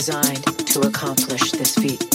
designed to accomplish this feat.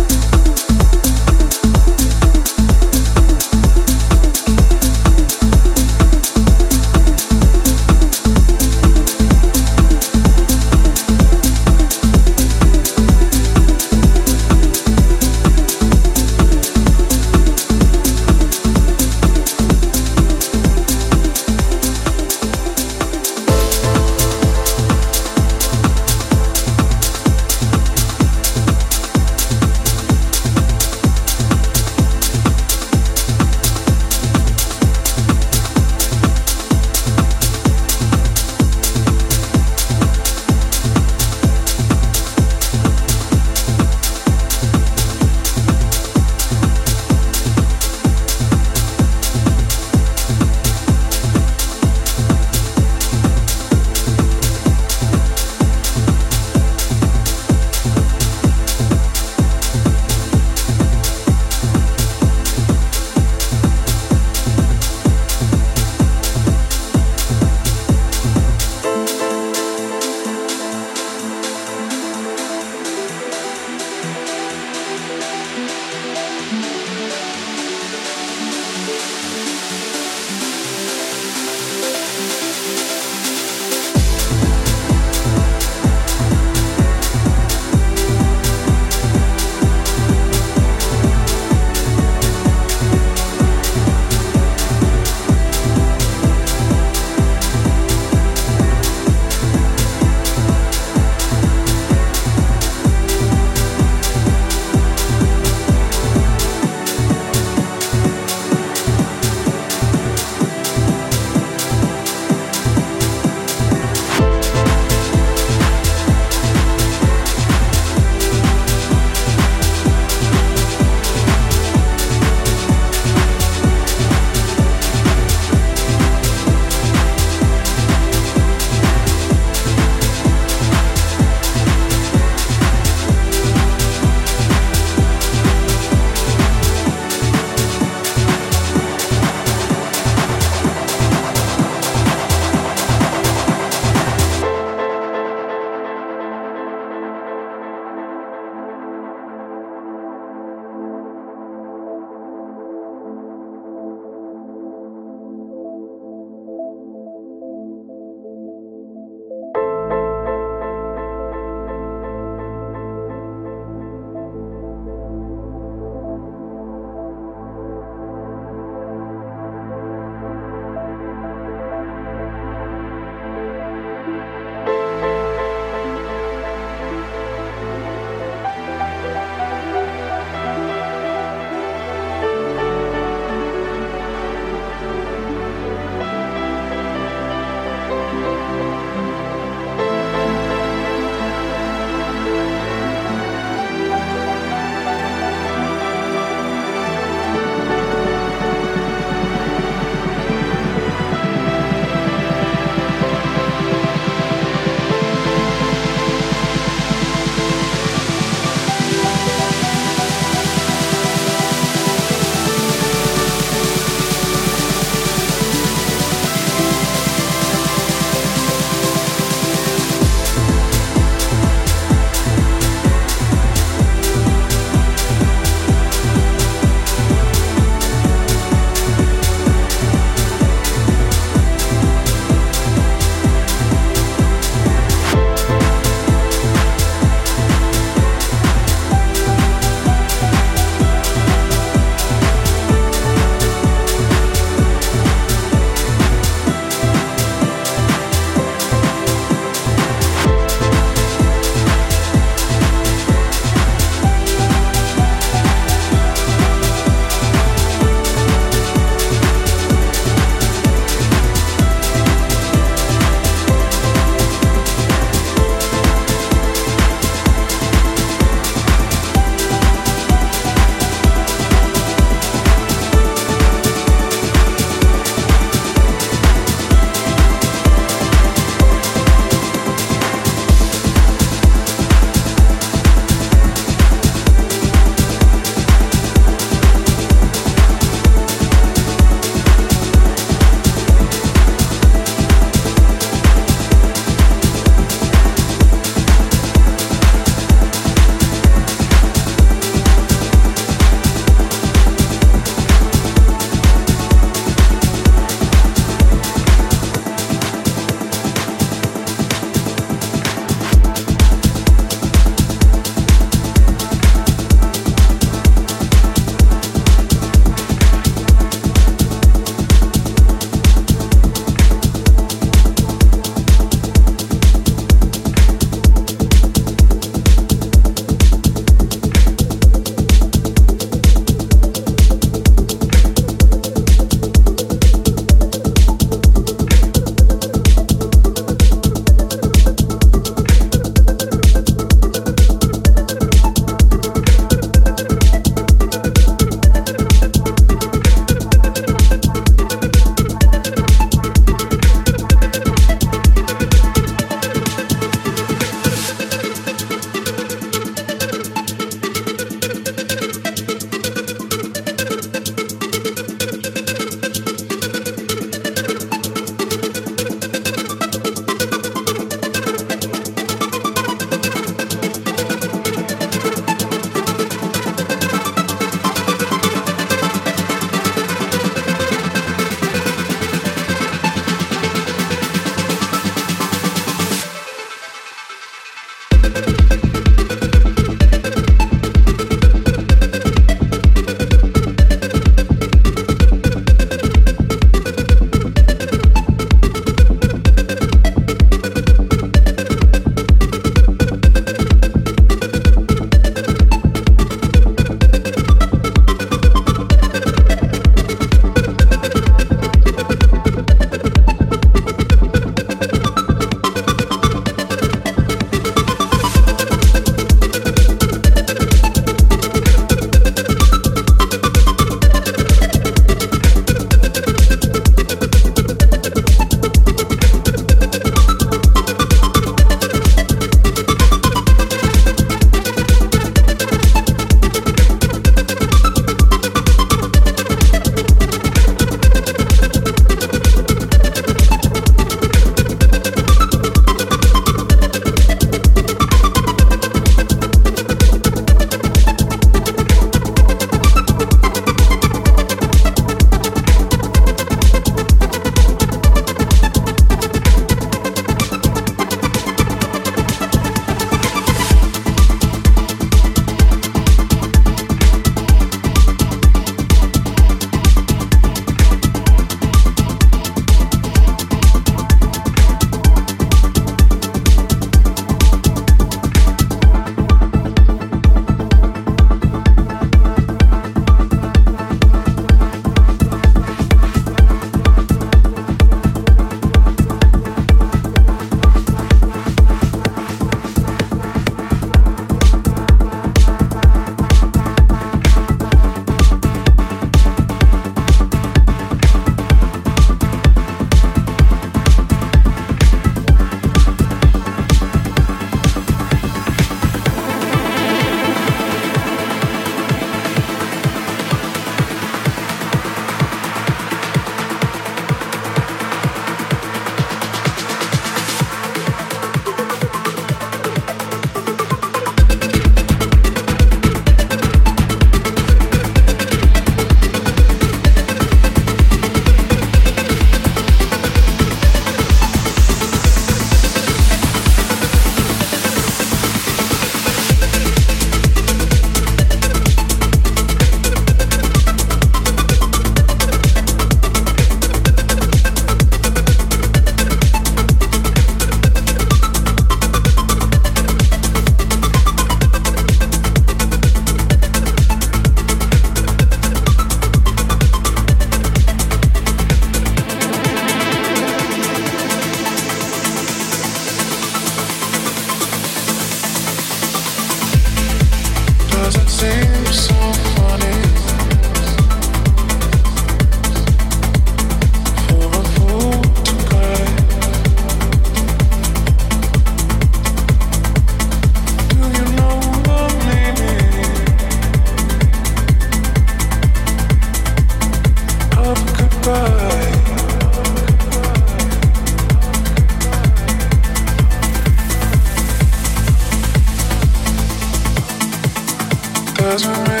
desperate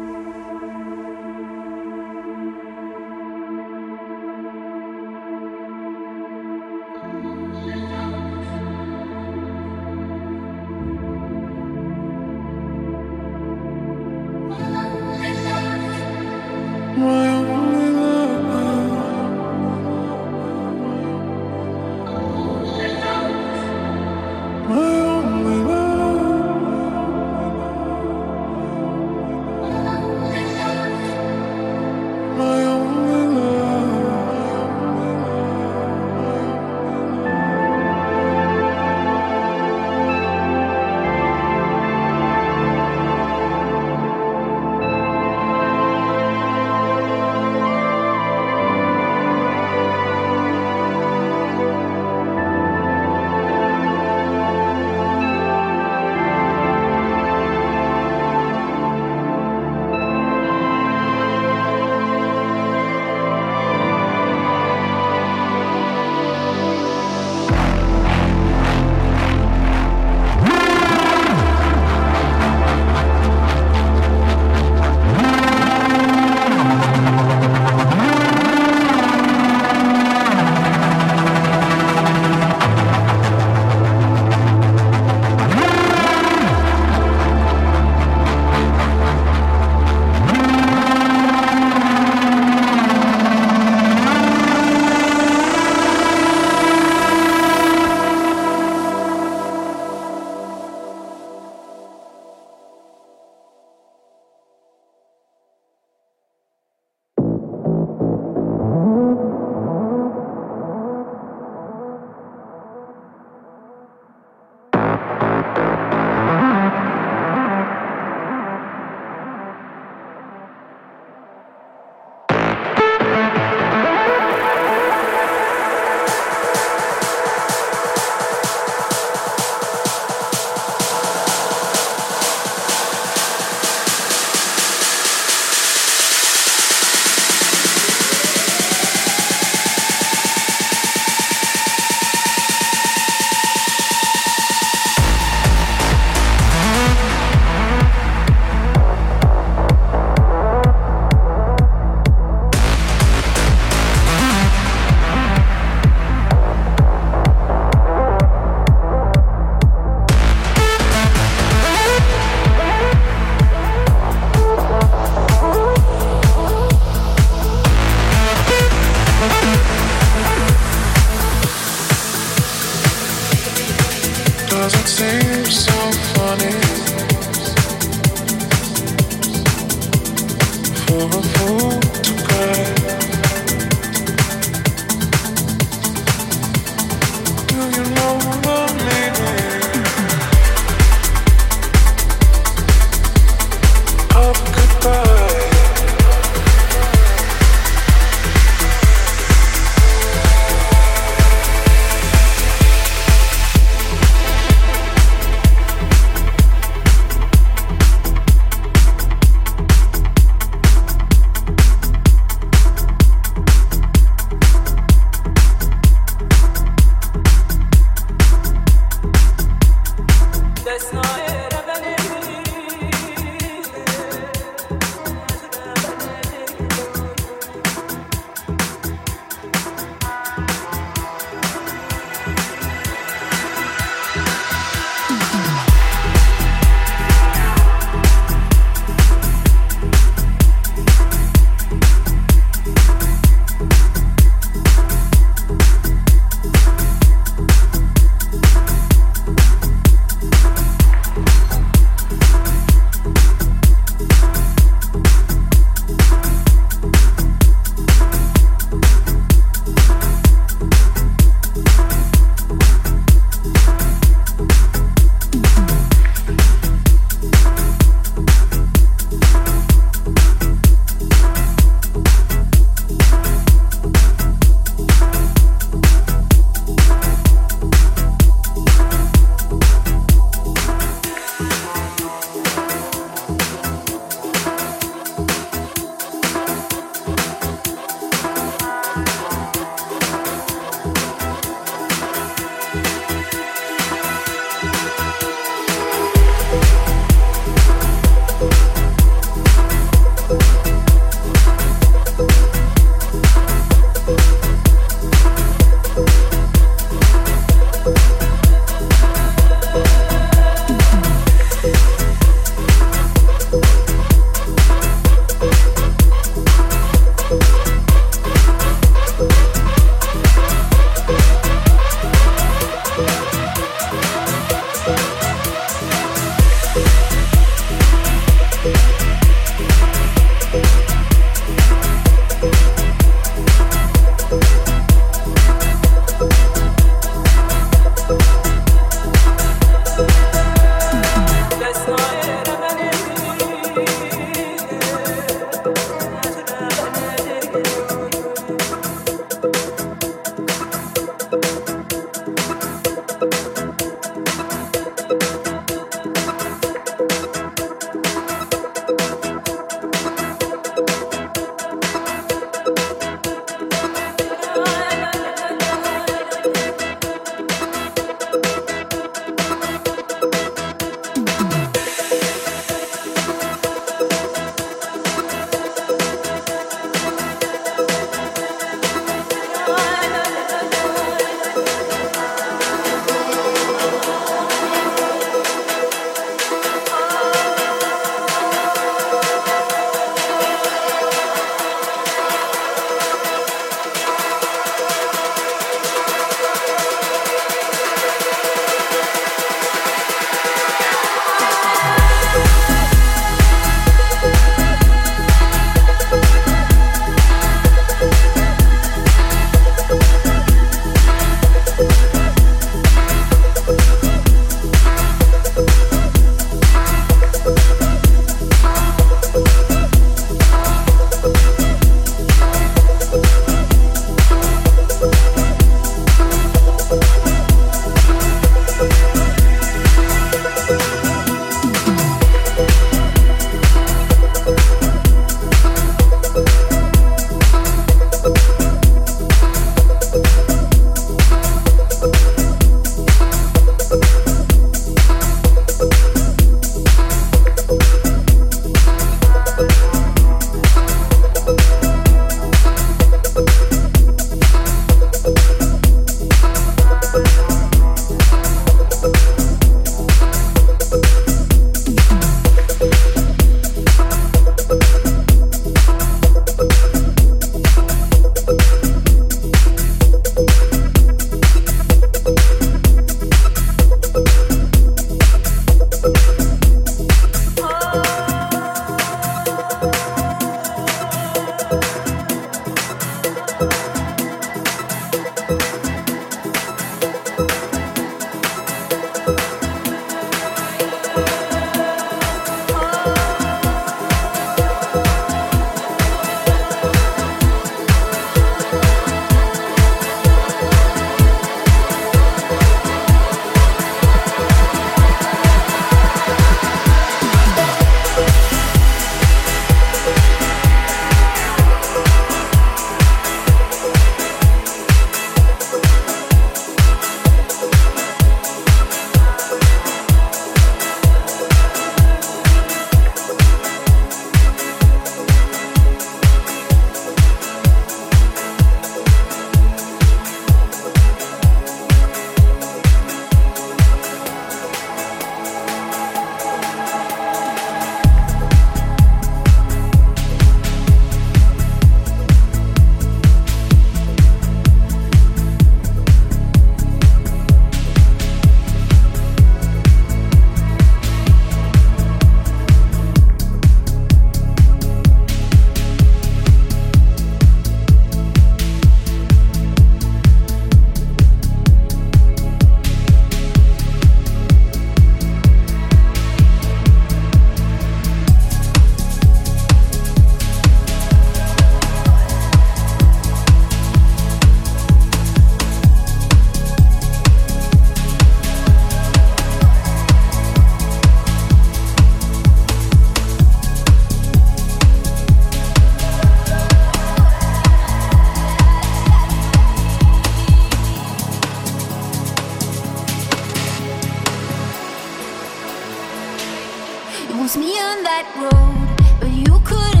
that road, but you couldn't.